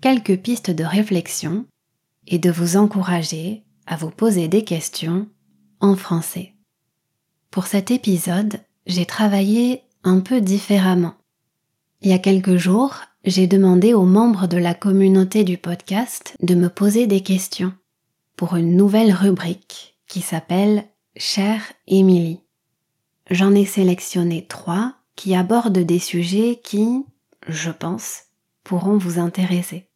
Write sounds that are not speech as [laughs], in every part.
quelques pistes de réflexion et de vous encourager à vous poser des questions en français. Pour cet épisode, j'ai travaillé un peu différemment. Il y a quelques jours, j'ai demandé aux membres de la communauté du podcast de me poser des questions pour une nouvelle rubrique qui s'appelle Chère Émilie. J'en ai sélectionné trois qui abordent des sujets qui, je pense, pourront vous intéresser.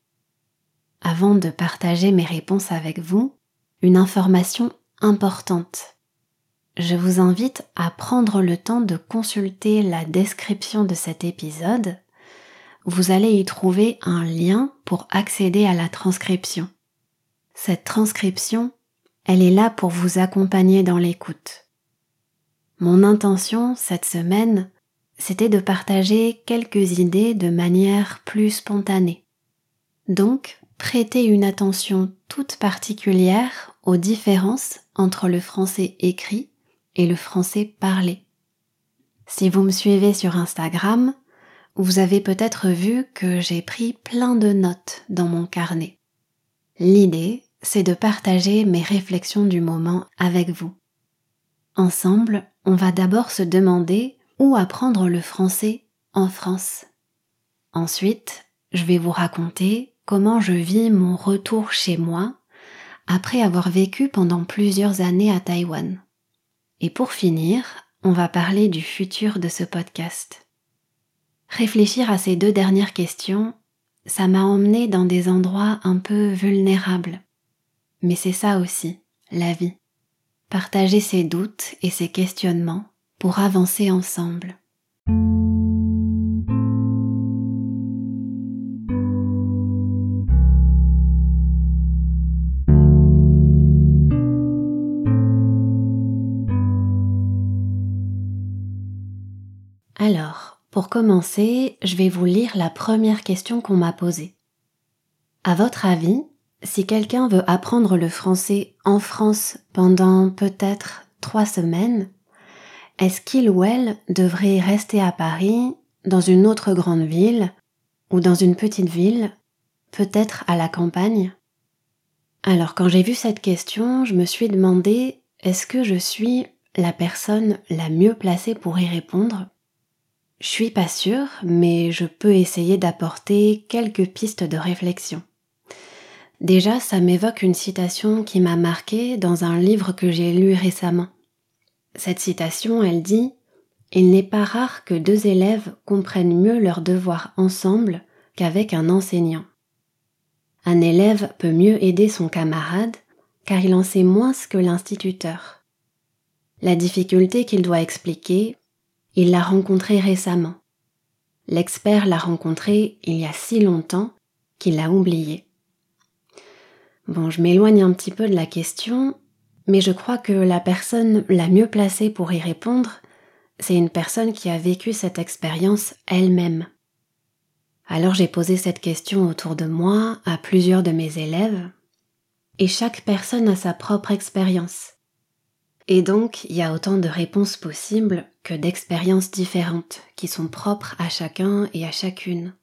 Avant de partager mes réponses avec vous, une information importante. Je vous invite à prendre le temps de consulter la description de cet épisode. Vous allez y trouver un lien pour accéder à la transcription. Cette transcription, elle est là pour vous accompagner dans l'écoute. Mon intention cette semaine, c'était de partager quelques idées de manière plus spontanée. Donc, prêtez une attention toute particulière aux différences entre le français écrit et le français parlé. Si vous me suivez sur Instagram, vous avez peut-être vu que j'ai pris plein de notes dans mon carnet. L'idée, c'est de partager mes réflexions du moment avec vous. Ensemble, on va d'abord se demander où apprendre le français en France. Ensuite, je vais vous raconter comment je vis mon retour chez moi après avoir vécu pendant plusieurs années à Taïwan. Et pour finir, on va parler du futur de ce podcast. Réfléchir à ces deux dernières questions, ça m'a emmené dans des endroits un peu vulnérables. Mais c'est ça aussi, la vie. Partager ses doutes et ses questionnements pour avancer ensemble. Alors, pour commencer, je vais vous lire la première question qu'on m'a posée. À votre avis, si quelqu'un veut apprendre le français en France pendant peut-être trois semaines, est-ce qu'il ou elle devrait rester à Paris, dans une autre grande ville, ou dans une petite ville, peut-être à la campagne? Alors quand j'ai vu cette question, je me suis demandé est-ce que je suis la personne la mieux placée pour y répondre? Je suis pas sûre, mais je peux essayer d'apporter quelques pistes de réflexion. Déjà, ça m'évoque une citation qui m'a marquée dans un livre que j'ai lu récemment. Cette citation, elle dit Il n'est pas rare que deux élèves comprennent mieux leurs devoirs ensemble qu'avec un enseignant. Un élève peut mieux aider son camarade car il en sait moins que l'instituteur. La difficulté qu'il doit expliquer, il l'a rencontré récemment. L'expert l'a rencontré il y a si longtemps qu'il l'a oublié. Bon, je m'éloigne un petit peu de la question, mais je crois que la personne la mieux placée pour y répondre, c'est une personne qui a vécu cette expérience elle-même. Alors j'ai posé cette question autour de moi à plusieurs de mes élèves, et chaque personne a sa propre expérience. Et donc, il y a autant de réponses possibles que d'expériences différentes qui sont propres à chacun et à chacune.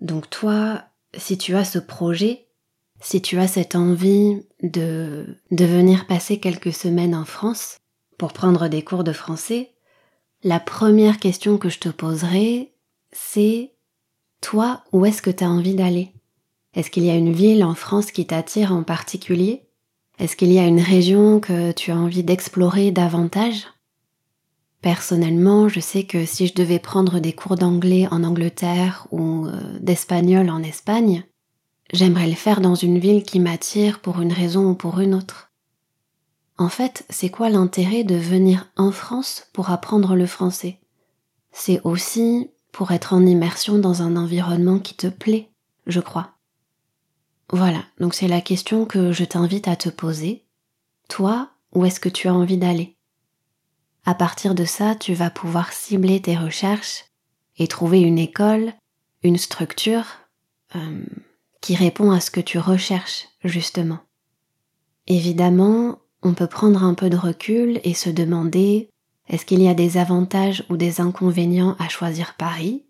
Donc toi, si tu as ce projet, si tu as cette envie de, de venir passer quelques semaines en France pour prendre des cours de français, la première question que je te poserai, c'est toi, où est-ce que tu as envie d'aller? Est-ce qu'il y a une ville en France qui t'attire en particulier? Est-ce qu'il y a une région que tu as envie d'explorer davantage? Personnellement, je sais que si je devais prendre des cours d'anglais en Angleterre ou euh, d'espagnol en Espagne, j'aimerais le faire dans une ville qui m'attire pour une raison ou pour une autre. En fait, c'est quoi l'intérêt de venir en France pour apprendre le français? C'est aussi pour être en immersion dans un environnement qui te plaît, je crois. Voilà, donc c'est la question que je t'invite à te poser. Toi, où est-ce que tu as envie d'aller? À partir de ça, tu vas pouvoir cibler tes recherches et trouver une école, une structure euh, qui répond à ce que tu recherches, justement. Évidemment, on peut prendre un peu de recul et se demander est-ce qu'il y a des avantages ou des inconvénients à choisir Paris?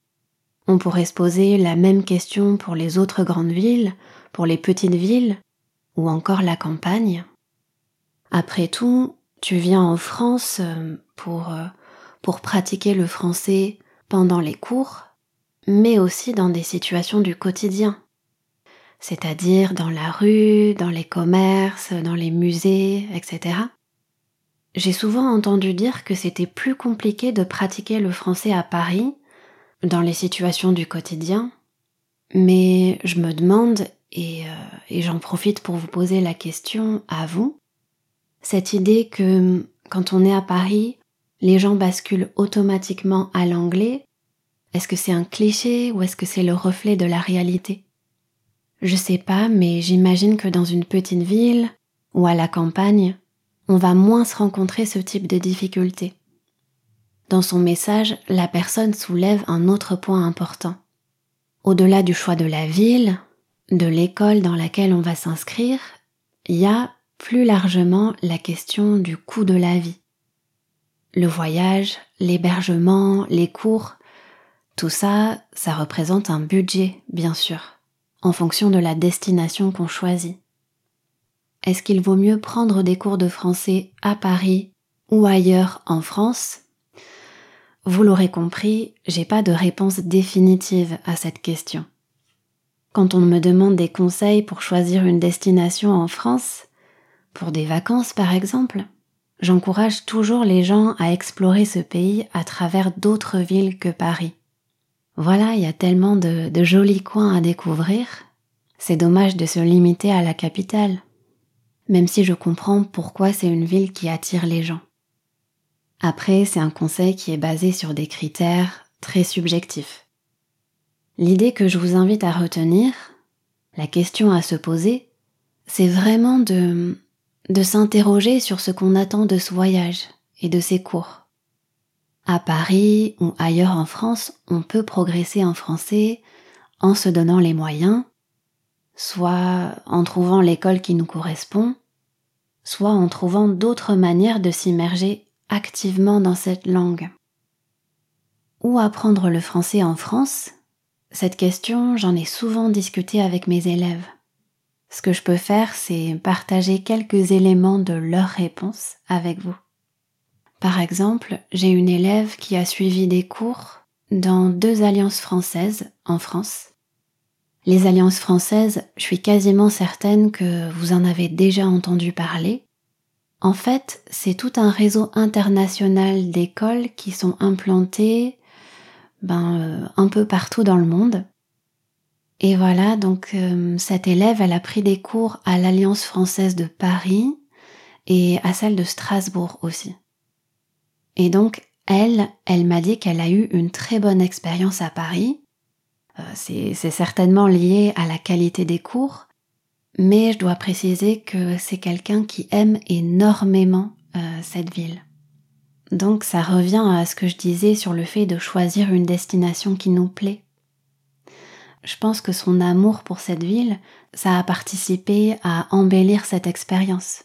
On pourrait se poser la même question pour les autres grandes villes, pour les petites villes ou encore la campagne. Après tout, tu viens en France euh, pour, euh, pour pratiquer le français pendant les cours, mais aussi dans des situations du quotidien, c'est-à-dire dans la rue, dans les commerces, dans les musées, etc. J'ai souvent entendu dire que c'était plus compliqué de pratiquer le français à Paris, dans les situations du quotidien, mais je me demande, et, euh, et j'en profite pour vous poser la question à vous, cette idée que quand on est à Paris, les gens basculent automatiquement à l'anglais, est-ce que c'est un cliché ou est-ce que c'est le reflet de la réalité? Je sais pas, mais j'imagine que dans une petite ville ou à la campagne, on va moins se rencontrer ce type de difficultés. Dans son message, la personne soulève un autre point important. Au-delà du choix de la ville, de l'école dans laquelle on va s'inscrire, il y a plus largement la question du coût de la vie. Le voyage, l'hébergement, les cours, tout ça, ça représente un budget, bien sûr, en fonction de la destination qu'on choisit. Est-ce qu'il vaut mieux prendre des cours de français à Paris ou ailleurs en France? Vous l'aurez compris, j'ai pas de réponse définitive à cette question. Quand on me demande des conseils pour choisir une destination en France, pour des vacances par exemple, j'encourage toujours les gens à explorer ce pays à travers d'autres villes que Paris. Voilà, il y a tellement de, jolis coins à découvrir. C'est dommage de se limiter à la capitale, même si je comprends pourquoi c'est une ville qui attire les gens. Après, c'est un conseil qui est basé sur des critères très subjectifs. L'idée que je vous invite à retenir, la question à se poser, c'est vraiment de de s'interroger sur ce qu'on attend de ce voyage et de ses cours. À Paris ou ailleurs en France, on peut progresser en français en se donnant les moyens, soit en trouvant l'école qui nous correspond, soit en trouvant d'autres manières de s'immerger activement dans cette langue. Où apprendre le français en France? Cette question, j'en ai souvent discuté avec mes élèves. Ce que je peux faire, c'est partager quelques éléments de leur réponse avec vous. Par exemple, j'ai une élève qui a suivi des cours dans deux alliances françaises en France. Les alliances françaises, je suis quasiment certaine que vous en avez déjà entendu parler. En fait, c'est tout un réseau international d'écoles qui sont implantées ben, euh, un peu partout dans le monde et voilà, donc euh, cette élève, elle a pris des cours à l'Alliance française de Paris et à celle de Strasbourg aussi. Et donc, elle, elle m'a dit qu'elle a eu une très bonne expérience à Paris. Euh, c'est certainement lié à la qualité des cours, mais je dois préciser que c'est quelqu'un qui aime énormément euh, cette ville. Donc ça revient à ce que je disais sur le fait de choisir une destination qui nous plaît je pense que son amour pour cette ville, ça a participé à embellir cette expérience.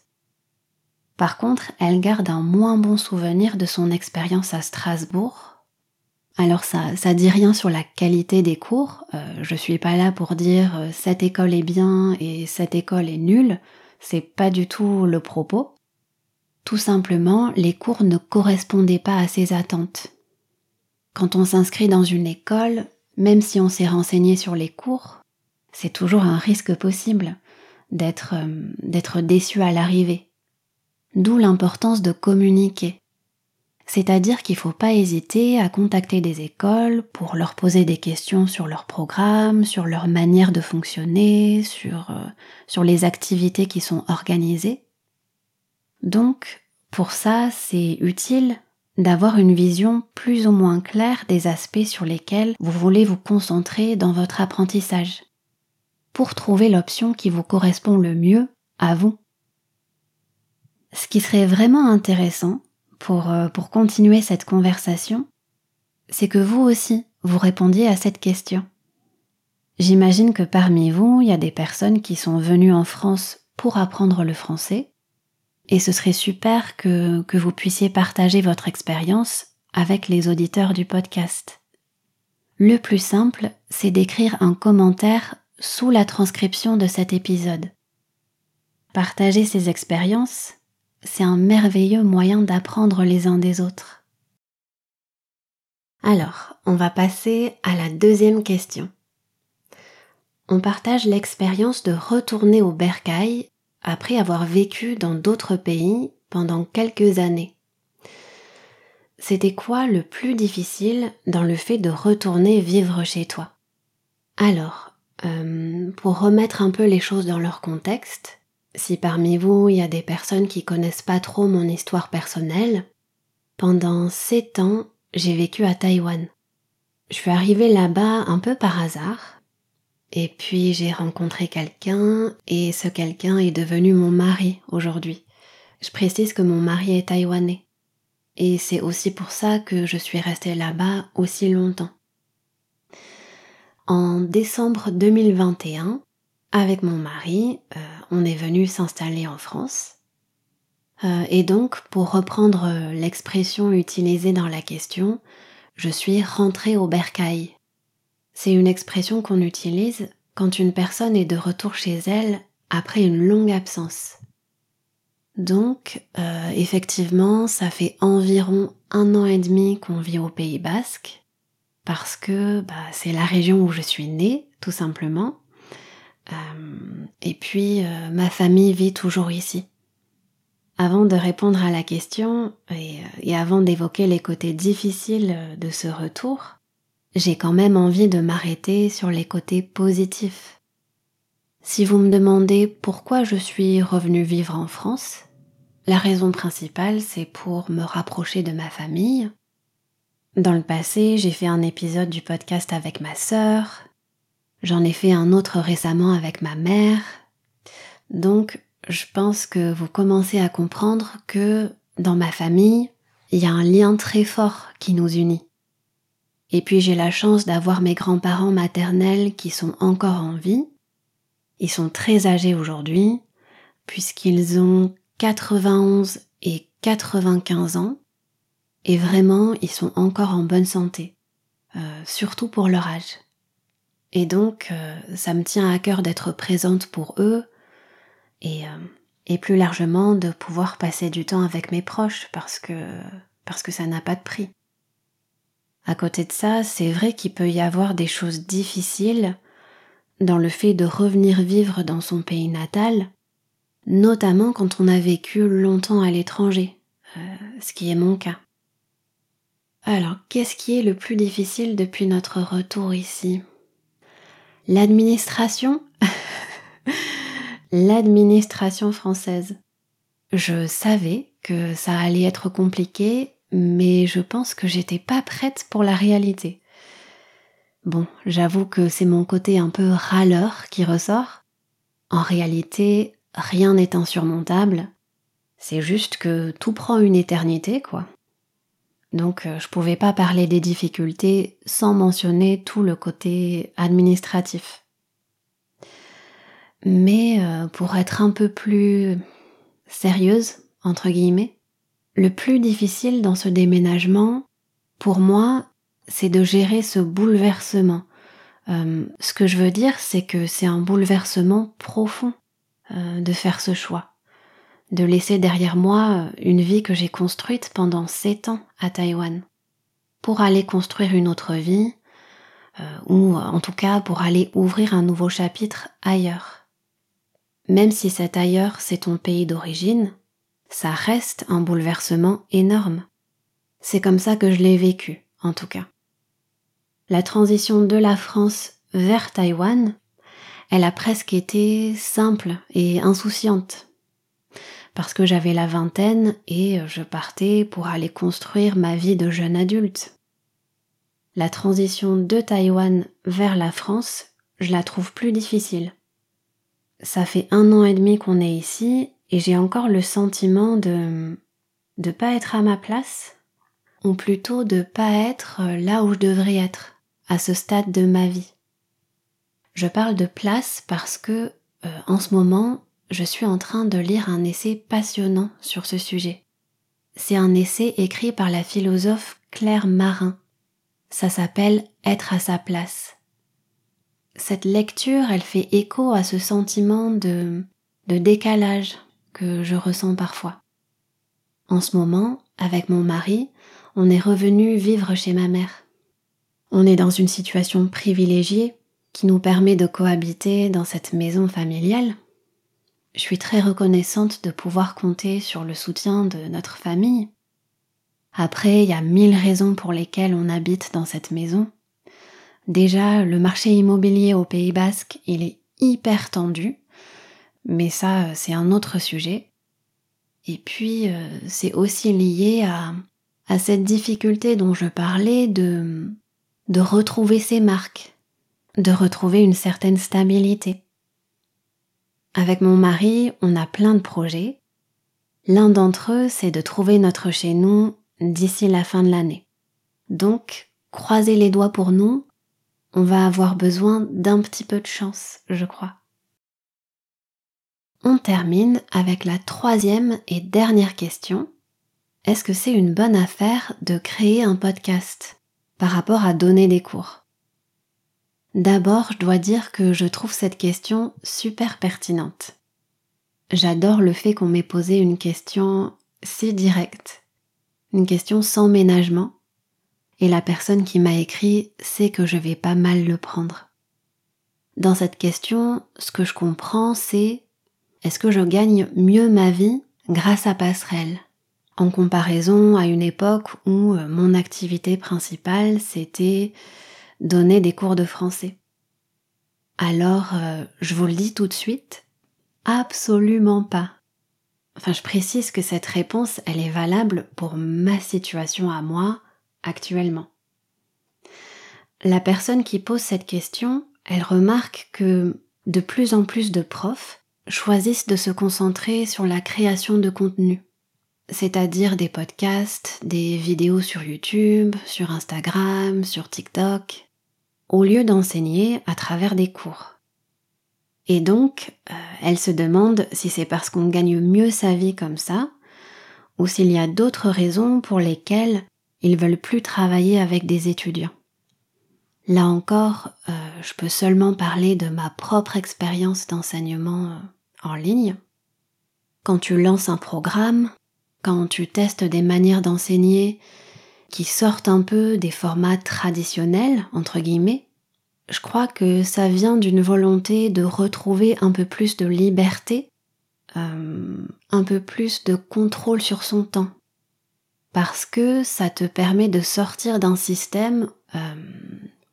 Par contre, elle garde un moins bon souvenir de son expérience à Strasbourg. Alors ça, ça dit rien sur la qualité des cours. Euh, je suis pas là pour dire euh, cette école est bien et cette école est nulle. C'est pas du tout le propos. Tout simplement, les cours ne correspondaient pas à ses attentes. Quand on s'inscrit dans une école, même si on s'est renseigné sur les cours, c'est toujours un risque possible d'être euh, déçu à l'arrivée. D'où l'importance de communiquer. C'est-à-dire qu'il ne faut pas hésiter à contacter des écoles pour leur poser des questions sur leur programme, sur leur manière de fonctionner, euh, sur les activités qui sont organisées. Donc, pour ça, c'est utile d'avoir une vision plus ou moins claire des aspects sur lesquels vous voulez vous concentrer dans votre apprentissage. pour trouver l'option qui vous correspond le mieux à vous. Ce qui serait vraiment intéressant pour, euh, continuer cette conversation, c'est que vous aussi, vous répondiez à cette question. J'imagine que parmi vous, il y a des personnes qui sont venues en France pour apprendre le français, et ce serait super que, vous puissiez partager votre expérience avec les auditeurs du podcast. Le plus simple, c'est d'écrire un commentaire sous la transcription de cet épisode. Partager ces expériences, c'est un merveilleux moyen d'apprendre les uns des autres. Alors, on va passer à la deuxième question. On partage l'expérience de retourner au bercail après avoir vécu dans d'autres pays pendant quelques années. C'était quoi le plus difficile dans le fait de retourner vivre chez toi? Alors, euh, pour remettre un peu les choses dans leur contexte, si parmi vous il y a des personnes qui connaissent pas trop mon histoire personnelle, pendant sept ans, j'ai vécu à Taïwan. Je suis arrivée là-bas un peu par hasard, et puis j'ai rencontré quelqu'un, et ce quelqu'un est devenu mon mari aujourd'hui. Je précise que mon mari est taïwanais. Et c'est aussi pour ça que je suis restée là-bas aussi longtemps. En décembre 2021, avec mon mari, euh, on est venu s'installer en France. Euh, et donc, pour reprendre l'expression utilisée dans la question, je suis rentrée au bercail. C'est une expression qu'on utilise quand une personne est de retour chez elle après une longue absence. Donc, effectivement, ça fait environ un an et demi qu'on vit au Pays Basque, parce que bah, c'est la région où je suis née, tout simplement. Euh, et puis, euh, ma famille vit toujours ici. Avant de répondre à la question euh, et avant d'évoquer les côtés difficiles de ce retour, j'ai quand même envie de m'arrêter sur les côtés positifs. Si vous me demandez pourquoi je suis revenue vivre en France, la raison principale c'est pour me rapprocher de ma famille. Dans le passé, j'ai fait un épisode du podcast avec ma sœur, J'en ai fait un autre récemment avec ma mère. Donc, je pense que vous commencez à comprendre que dans ma famille, il y a un lien très fort qui nous unit. Et puis j'ai la chance d'avoir mes grands-parents maternels qui sont encore en vie. Ils sont très âgés aujourd'hui, puisqu'ils ont 91 et 95 ans. Et vraiment, ils sont encore en bonne santé, euh, surtout pour leur âge. Et donc, euh, ça me tient à cœur d'être présente pour eux et, euh, et plus largement de pouvoir passer du temps avec mes proches parce que, parce que ça n'a pas de prix. À côté de ça, c'est vrai qu'il peut y avoir des choses difficiles dans le fait de revenir vivre dans son pays natal, notamment quand on a vécu longtemps à l'étranger, euh, ce qui est mon cas. Alors, qu'est-ce qui est le plus difficile depuis notre retour ici? L'administration? [laughs] L'administration française. Je savais que ça allait être compliqué, mais je pense que j'étais pas prête pour la réalité. Bon, j'avoue que c'est mon côté un peu râleur qui ressort. En réalité, rien n'est insurmontable. C'est juste que tout prend une éternité, quoi. Donc euh, je pouvais pas parler des difficultés sans mentionner tout le côté administratif. Mais euh, pour être un peu plus sérieuse, entre guillemets, le plus difficile dans ce déménagement, pour moi, c'est de gérer ce bouleversement. Euh, ce que je veux dire, c'est que c'est un bouleversement profond de faire ce choix de laisser derrière moi une vie que j'ai construite pendant sept ans à Taïwan, pour aller construire une autre vie, euh, ou en tout cas pour aller ouvrir un nouveau chapitre ailleurs. Même si cet ailleurs c'est ton pays d'origine, ça reste un bouleversement énorme. C'est comme ça que je l'ai vécu, en tout cas. La transition de la France vers Taïwan, elle a presque été simple et insouciante parce que j'avais la vingtaine et je partais pour aller construire ma vie de jeune adulte. La transition de Taïwan vers la France, je la trouve plus difficile Ça fait un an et demi qu'on est ici et j'ai encore le sentiment de de pas être à ma place ou plutôt de pas être là où je devrais être à ce stade de ma vie. Je parle de place parce que euh, en ce moment, je suis en train de lire un essai passionnant sur ce sujet. C'est un essai écrit par la philosophe Claire Marin. Ça s'appelle Être à sa place. Cette lecture, elle fait écho à ce sentiment de, de décalage que je ressens parfois. En ce moment, avec mon mari, on est revenu vivre chez ma mère. On est dans une situation privilégiée qui nous permet de cohabiter dans cette maison familiale. Je suis très reconnaissante de pouvoir compter sur le soutien de notre famille. Après, il y a mille raisons pour lesquelles on habite dans cette maison. Déjà, le marché immobilier au Pays Basque, il est hyper tendu, mais ça, c'est un autre sujet. Et puis, euh, c'est aussi lié à, à cette difficulté dont je parlais de, de retrouver ses marques, de retrouver une certaine stabilité. Avec mon mari, on a plein de projets. L'un d'entre eux, c'est de trouver notre chez nous d'ici la fin de l'année. Donc, croisez les doigts pour nous, on va avoir besoin d'un petit peu de chance, je crois. On termine avec la troisième et dernière question. Est-ce que c'est une bonne affaire de créer un podcast par rapport à donner des cours? D'abord, je dois dire que je trouve cette question super pertinente. J'adore le fait qu'on m'ait posé une question si directe, une question sans ménagement, et la personne qui m'a écrit sait que je vais pas mal le prendre. Dans cette question, ce que je comprends, c'est est-ce que je gagne mieux ma vie grâce à Passerelle? En comparaison à une époque où euh, mon activité principale c'était donner des cours de français. Alors, euh, je vous le dis tout de suite, absolument pas. Enfin, je précise que cette réponse, elle est valable pour ma situation à moi actuellement. La personne qui pose cette question, elle remarque que de plus en plus de profs choisissent de se concentrer sur la création de contenu, c'est-à-dire des podcasts, des vidéos sur YouTube, sur Instagram, sur TikTok, au lieu d'enseigner à travers des cours. Et donc, euh, elle se demande si c'est parce qu'on gagne mieux sa vie comme ça, ou s'il y a d'autres raisons pour lesquelles ils veulent plus travailler avec des étudiants. Là encore, euh, je peux seulement parler de ma propre expérience d'enseignement euh, en ligne. Quand tu lances un programme, quand tu testes des manières d'enseigner qui sortent un peu des formats traditionnels, entre guillemets, je crois que ça vient d'une volonté de retrouver un peu plus de liberté, euh, un peu plus de contrôle sur son temps. Parce que ça te permet de sortir d'un système euh,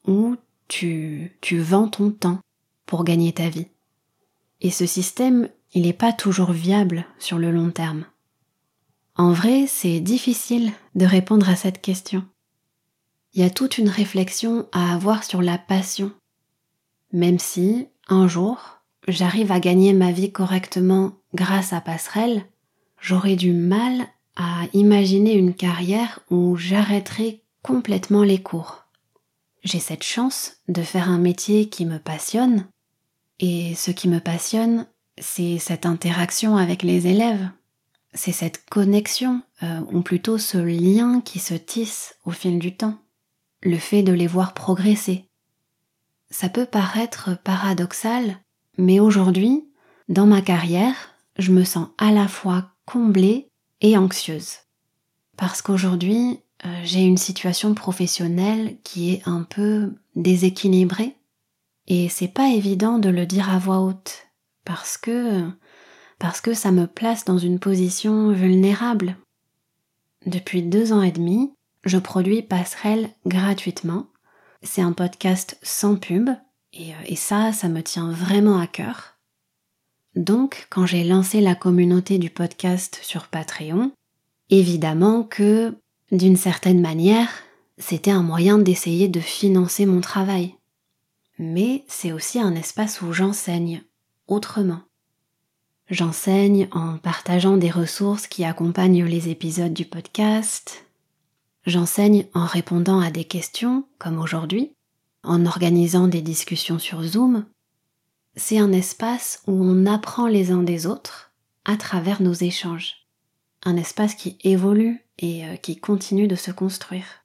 où tu, tu vends ton temps pour gagner ta vie. Et ce système, il n'est pas toujours viable sur le long terme. En vrai, c'est difficile de répondre à cette question. Il y a toute une réflexion à avoir sur la passion. Même si, un jour, j'arrive à gagner ma vie correctement grâce à Passerelle, j'aurais du mal à imaginer une carrière où j'arrêterai complètement les cours. J'ai cette chance de faire un métier qui me passionne, et ce qui me passionne, c'est cette interaction avec les élèves, c'est cette connexion, euh, ou plutôt ce lien qui se tisse au fil du temps, le fait de les voir progresser. Ça peut paraître paradoxal, mais aujourd'hui, dans ma carrière, je me sens à la fois comblée et anxieuse. Parce qu'aujourd'hui, euh, j'ai une situation professionnelle qui est un peu déséquilibrée, et c'est pas évident de le dire à voix haute, parce que parce que ça me place dans une position vulnérable. Depuis deux ans et demi, je produis Passerelle gratuitement. C'est un podcast sans pub et, euh, et ça, ça me tient vraiment à cœur. Donc, quand j'ai lancé la communauté du podcast sur Patreon, évidemment que, d'une certaine manière, c'était un moyen d'essayer de financer mon travail. Mais c'est aussi un espace où j'enseigne, autrement. J'enseigne en partageant des ressources qui accompagnent les épisodes du podcast. J'enseigne en répondant à des questions, comme aujourd'hui, en organisant des discussions sur Zoom. C'est un espace où on apprend les uns des autres à travers nos échanges. Un espace qui évolue et euh, qui continue de se construire.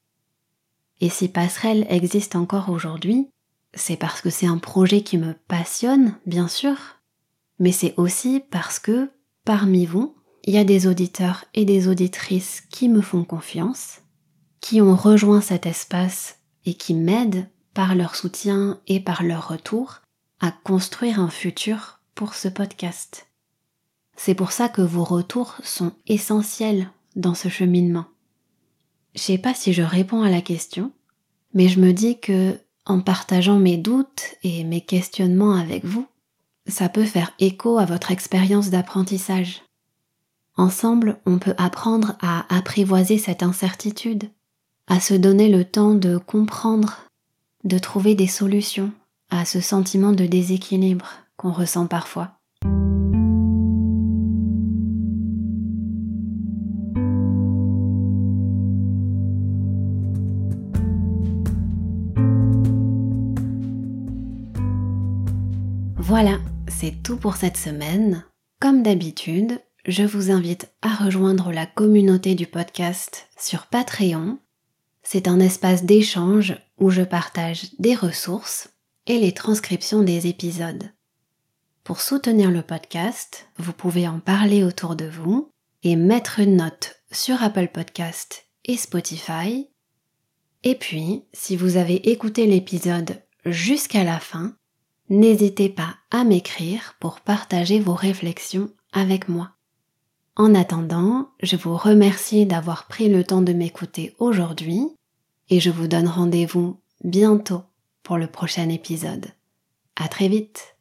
Et si Passerelle existe encore aujourd'hui, c'est parce que c'est un projet qui me passionne, bien sûr, mais c'est aussi parce que parmi vous, il y a des auditeurs et des auditrices qui me font confiance, qui ont rejoint cet espace et qui m'aident par leur soutien et par leur retour à construire un futur pour ce podcast. C'est pour ça que vos retours sont essentiels dans ce cheminement. Je sais pas si je réponds à la question, mais je me dis que en partageant mes doutes et mes questionnements avec vous, ça peut faire écho à votre expérience d'apprentissage. Ensemble, on peut apprendre à apprivoiser cette incertitude, à se donner le temps de comprendre, de trouver des solutions à ce sentiment de déséquilibre qu'on ressent parfois. Voilà, c'est tout pour cette semaine. Comme d'habitude, je vous invite à rejoindre la communauté du podcast sur Patreon. C'est un espace d'échange où je partage des ressources et les transcriptions des épisodes. Pour soutenir le podcast, vous pouvez en parler autour de vous et mettre une note sur Apple Podcast et Spotify. Et puis, si vous avez écouté l'épisode jusqu'à la fin, n'hésitez pas à m'écrire pour partager vos réflexions avec moi. En attendant, je vous remercie d'avoir pris le temps de m'écouter aujourd'hui et je vous donne rendez-vous bientôt pour le prochain épisode. À très vite!